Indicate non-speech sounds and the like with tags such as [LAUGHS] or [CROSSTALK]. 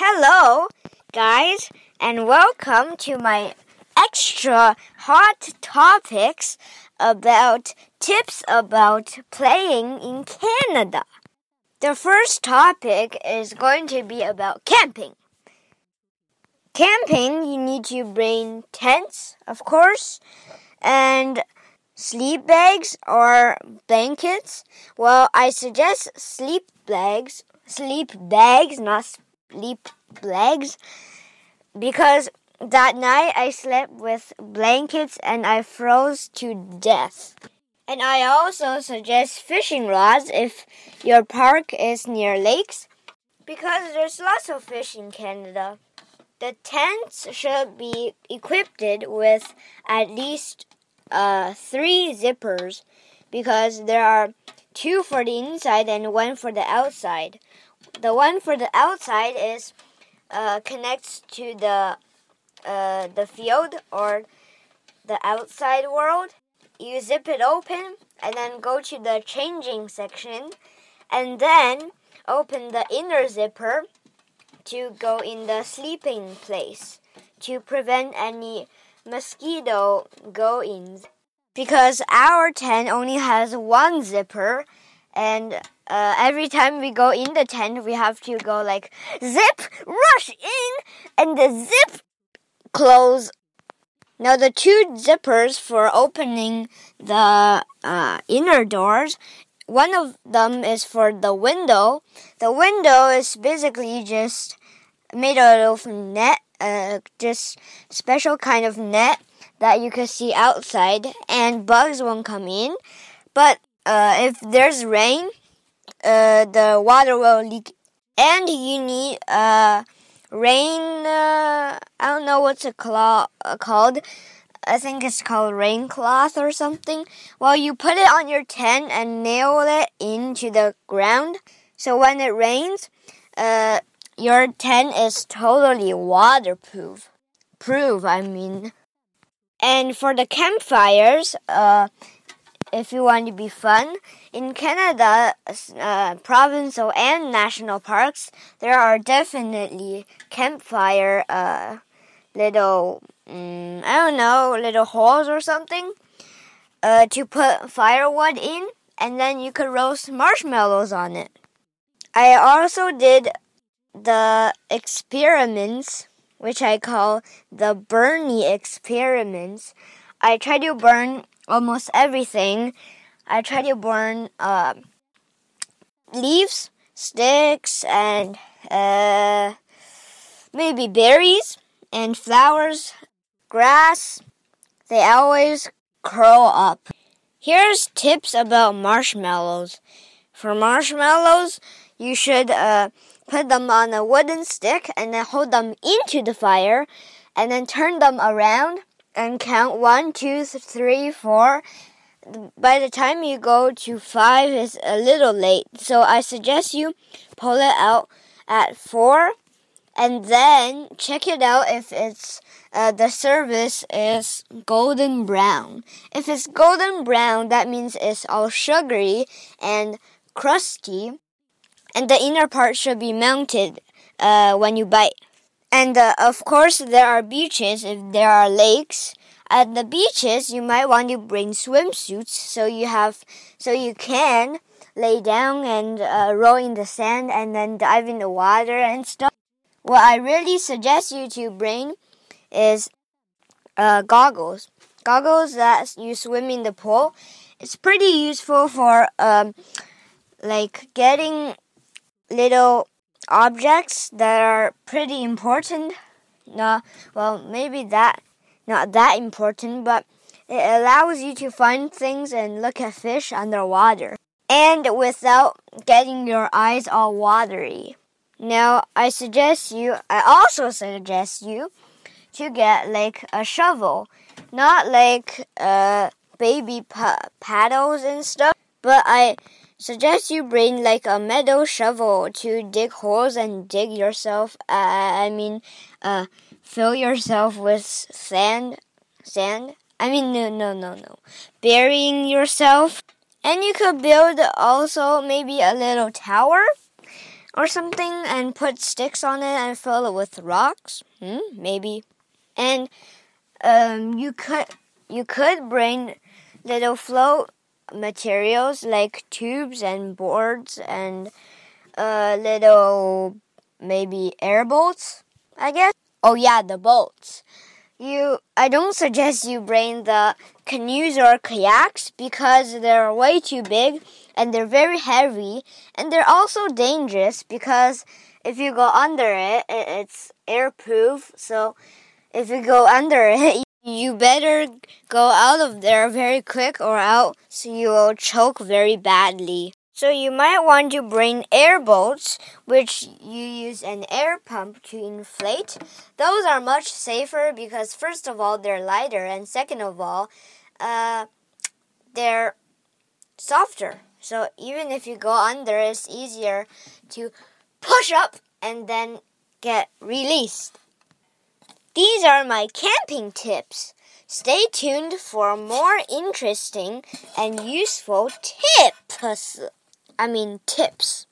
Hello, guys, and welcome to my extra hot topics about tips about playing in Canada. The first topic is going to be about camping. Camping, you need to bring tents, of course, and sleep bags or blankets. Well, I suggest sleep bags, sleep bags, not sleep legs because that night I slept with blankets and I froze to death. And I also suggest fishing rods if your park is near lakes because there's lots of fish in Canada. The tents should be equipped with at least uh, three zippers because there are two for the inside and one for the outside. The one for the outside is uh, connects to the uh, the field or the outside world. You zip it open and then go to the changing section and then open the inner zipper to go in the sleeping place to prevent any mosquito go ins. Because our tent only has one zipper and uh, every time we go in the tent, we have to go like zip, rush in, and the zip close. Now the two zippers for opening the uh, inner doors one of them is for the window. The window is basically just made out of net, uh, just special kind of net that you can see outside, and bugs won't come in. But uh, if there's rain, uh, the water will leak, and you need a uh, rain. Uh, I don't know what's it uh, called I think it's called rain cloth or something. Well, you put it on your tent and nail it into the ground. So when it rains, uh, your tent is totally waterproof. Proof, I mean. And for the campfires, uh, if you want to be fun, in Canada, uh, provincial and national parks, there are definitely campfire uh, little mm, I don't know, little holes or something uh, to put firewood in, and then you could roast marshmallows on it. I also did the experiments, which I call the Bernie experiments. I try to burn almost everything. I try to burn uh, leaves, sticks, and uh, maybe berries and flowers grass, they always curl up. Here's tips about marshmallows. For marshmallows, you should uh, put them on a wooden stick and then hold them into the fire and then turn them around and count one, two, three, four. By the time you go to five, it's a little late. So I suggest you pull it out at four and then check it out if it's uh, the surface is golden brown. If it's golden brown, that means it's all sugary and crusty, and the inner part should be melted uh, when you bite. And uh, of course, there are beaches if there are lakes. At the beaches, you might want to bring swimsuits so you have so you can lay down and uh, roll in the sand and then dive in the water and stuff. What I really suggest you to bring is uh, goggles. Goggles that you swim in the pool. It's pretty useful for um, like getting little objects that are pretty important. No, well, maybe that not that important, but it allows you to find things and look at fish underwater and without getting your eyes all watery. Now, I suggest you, I also suggest you to get like a shovel, not like uh, baby paddles and stuff, but I suggest you bring like a metal shovel to dig holes and dig yourself. Uh, I mean, uh, fill yourself with sand, sand. I mean, no, no, no, no, burying yourself. And you could build also maybe a little tower or something and put sticks on it and fill it with rocks? Hmm, maybe. And um, you could you could bring little float materials like tubes and boards and uh, little maybe airboats, I guess. Oh yeah, the bolts. You I don't suggest you bring the canoes or kayaks because they're way too big and they're very heavy and they're also dangerous because if you go under it, it's airproof. So if you go under [LAUGHS] it, you better go out of there very quick or else you will choke very badly. So you might want to bring air airboats, which you use an air pump to inflate. Those are much safer because first of all they're lighter, and second of all, uh, they're softer. So even if you go under, it's easier to push up and then get released. These are my camping tips. Stay tuned for more interesting and useful tips. I mean, tips.